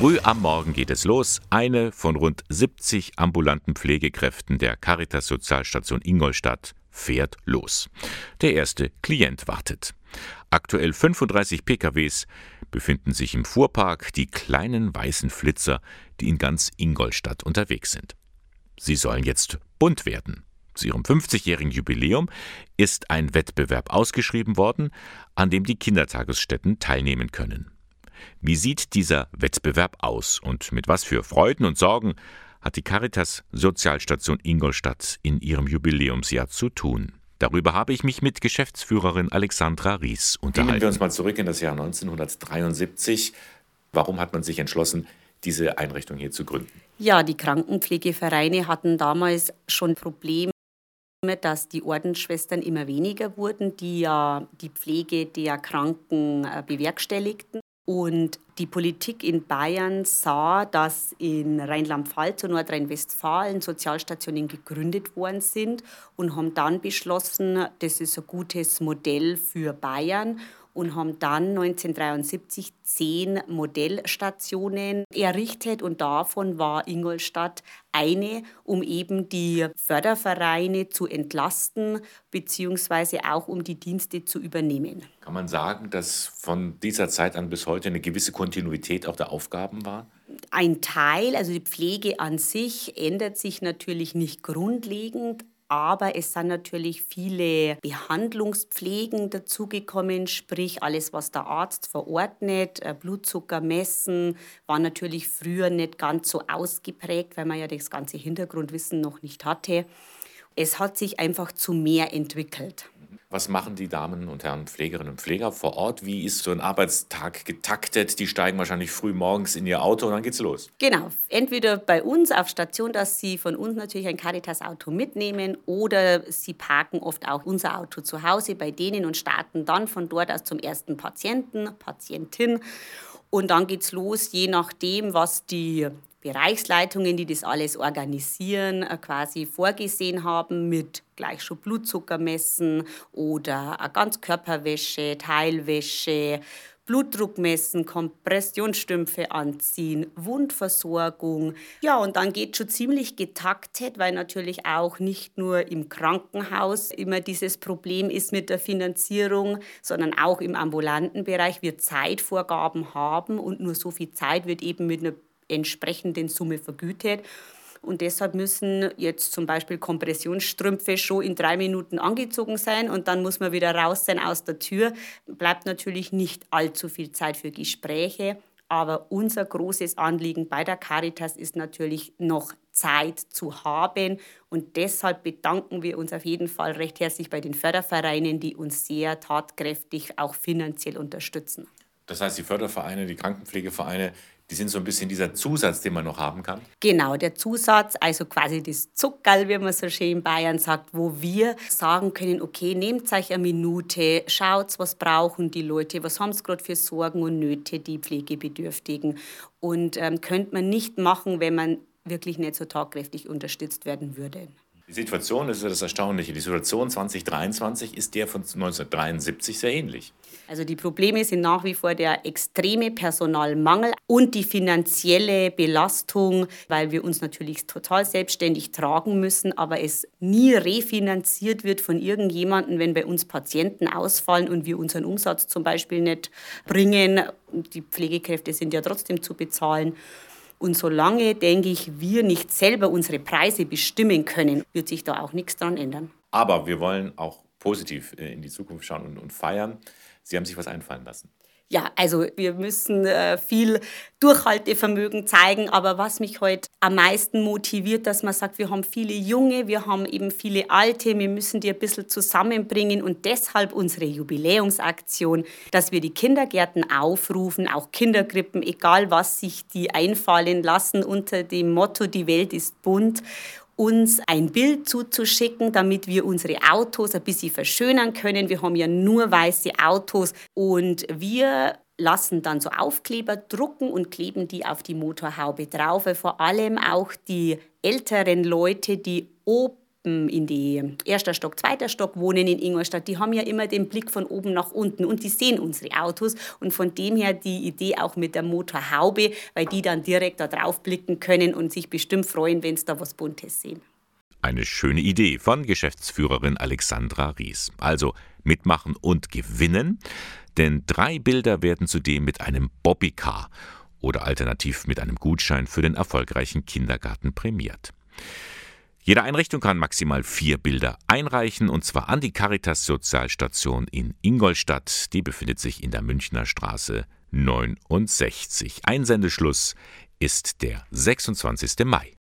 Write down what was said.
Früh am Morgen geht es los. Eine von rund 70 ambulanten Pflegekräften der Caritas Sozialstation Ingolstadt fährt los. Der erste Klient wartet. Aktuell 35 PKWs befinden sich im Fuhrpark, die kleinen weißen Flitzer, die in ganz Ingolstadt unterwegs sind. Sie sollen jetzt bunt werden. Zu ihrem 50-jährigen Jubiläum ist ein Wettbewerb ausgeschrieben worden, an dem die Kindertagesstätten teilnehmen können. Wie sieht dieser Wettbewerb aus und mit was für Freuden und Sorgen hat die Caritas Sozialstation Ingolstadt in ihrem Jubiläumsjahr zu tun? Darüber habe ich mich mit Geschäftsführerin Alexandra Ries unterhalten. Nehmen wir uns mal zurück in das Jahr 1973. Warum hat man sich entschlossen, diese Einrichtung hier zu gründen? Ja, die Krankenpflegevereine hatten damals schon Probleme dass die Ordensschwestern immer weniger wurden, die ja die Pflege der Kranken äh, bewerkstelligten. Und die Politik in Bayern sah, dass in Rheinland-Pfalz und Nordrhein-Westfalen Sozialstationen gegründet worden sind und haben dann beschlossen, das ist ein gutes Modell für Bayern und haben dann 1973 zehn Modellstationen errichtet und davon war Ingolstadt eine, um eben die Fördervereine zu entlasten beziehungsweise auch um die Dienste zu übernehmen. Kann man sagen, dass von dieser Zeit an bis heute eine gewisse Kontinuität auch der Aufgaben war? Ein Teil, also die Pflege an sich ändert sich natürlich nicht grundlegend, aber es sind natürlich viele Behandlungspflegen dazugekommen, sprich alles, was der Arzt verordnet. Äh, Blutzucker messen war natürlich früher nicht ganz so ausgeprägt, weil man ja das ganze Hintergrundwissen noch nicht hatte. Es hat sich einfach zu mehr entwickelt. Was machen die Damen und Herren Pflegerinnen und Pfleger vor Ort? Wie ist so ein Arbeitstag getaktet? Die steigen wahrscheinlich früh morgens in ihr Auto und dann geht's los. Genau. Entweder bei uns auf Station, dass sie von uns natürlich ein Caritas-Auto mitnehmen oder sie parken oft auch unser Auto zu Hause bei denen und starten dann von dort aus zum ersten Patienten, Patientin. Und dann geht's los, je nachdem, was die Bereichsleitungen, die das alles organisieren, äh, quasi vorgesehen haben mit gleich schon Blutzucker messen oder Ganzkörperwäsche, Teilwäsche, Blutdruck messen, Kompressionsstümpfe anziehen, Wundversorgung. Ja, und dann geht schon ziemlich getaktet, weil natürlich auch nicht nur im Krankenhaus immer dieses Problem ist mit der Finanzierung, sondern auch im ambulanten Bereich wir Zeitvorgaben haben und nur so viel Zeit wird eben mit einer entsprechenden Summe vergütet. Und deshalb müssen jetzt zum Beispiel Kompressionsstrümpfe schon in drei Minuten angezogen sein und dann muss man wieder raus sein aus der Tür. Bleibt natürlich nicht allzu viel Zeit für Gespräche. Aber unser großes Anliegen bei der Caritas ist natürlich noch Zeit zu haben. Und deshalb bedanken wir uns auf jeden Fall recht herzlich bei den Fördervereinen, die uns sehr tatkräftig auch finanziell unterstützen. Das heißt, die Fördervereine, die Krankenpflegevereine, die sind so ein bisschen dieser Zusatz, den man noch haben kann. Genau, der Zusatz, also quasi das Zuckerl, wie man so schön in Bayern sagt, wo wir sagen können, okay, nehmt euch eine Minute, schaut, was brauchen die Leute, was haben sie gerade für Sorgen und Nöte, die Pflegebedürftigen. Und ähm, könnte man nicht machen, wenn man wirklich nicht so tagkräftig unterstützt werden würde. Die Situation, das ist das Erstaunliche, die Situation 2023 ist der von 1973 sehr ähnlich. Also die Probleme sind nach wie vor der extreme Personalmangel und die finanzielle Belastung, weil wir uns natürlich total selbstständig tragen müssen, aber es nie refinanziert wird von irgendjemandem, wenn bei uns Patienten ausfallen und wir unseren Umsatz zum Beispiel nicht bringen. Die Pflegekräfte sind ja trotzdem zu bezahlen. Und solange, denke ich, wir nicht selber unsere Preise bestimmen können, wird sich da auch nichts dran ändern. Aber wir wollen auch positiv äh, in die Zukunft schauen und, und feiern. Sie haben sich was einfallen lassen. Ja, also wir müssen äh, viel Durchhaltevermögen zeigen, aber was mich heute am meisten motiviert, dass man sagt, wir haben viele Junge, wir haben eben viele Alte, wir müssen die ein bisschen zusammenbringen und deshalb unsere Jubiläumsaktion, dass wir die Kindergärten aufrufen, auch Kinderkrippen, egal was sich die einfallen lassen unter dem Motto, die Welt ist bunt uns ein Bild zuzuschicken, damit wir unsere Autos ein bisschen verschönern können. Wir haben ja nur weiße Autos und wir lassen dann so Aufkleber drucken und kleben die auf die Motorhaube drauf. Vor allem auch die älteren Leute, die Opa in die erster Stock, zweiter Stock wohnen in Ingolstadt, die haben ja immer den Blick von oben nach unten und die sehen unsere Autos und von dem her die Idee auch mit der Motorhaube, weil die dann direkt da drauf blicken können und sich bestimmt freuen, wenn sie da was Buntes sehen. Eine schöne Idee von Geschäftsführerin Alexandra Ries. Also mitmachen und gewinnen, denn drei Bilder werden zudem mit einem Bobbycar oder alternativ mit einem Gutschein für den erfolgreichen Kindergarten prämiert. Jede Einrichtung kann maximal vier Bilder einreichen, und zwar an die Caritas Sozialstation in Ingolstadt. Die befindet sich in der Münchner Straße 69. Einsendeschluss ist der 26. Mai.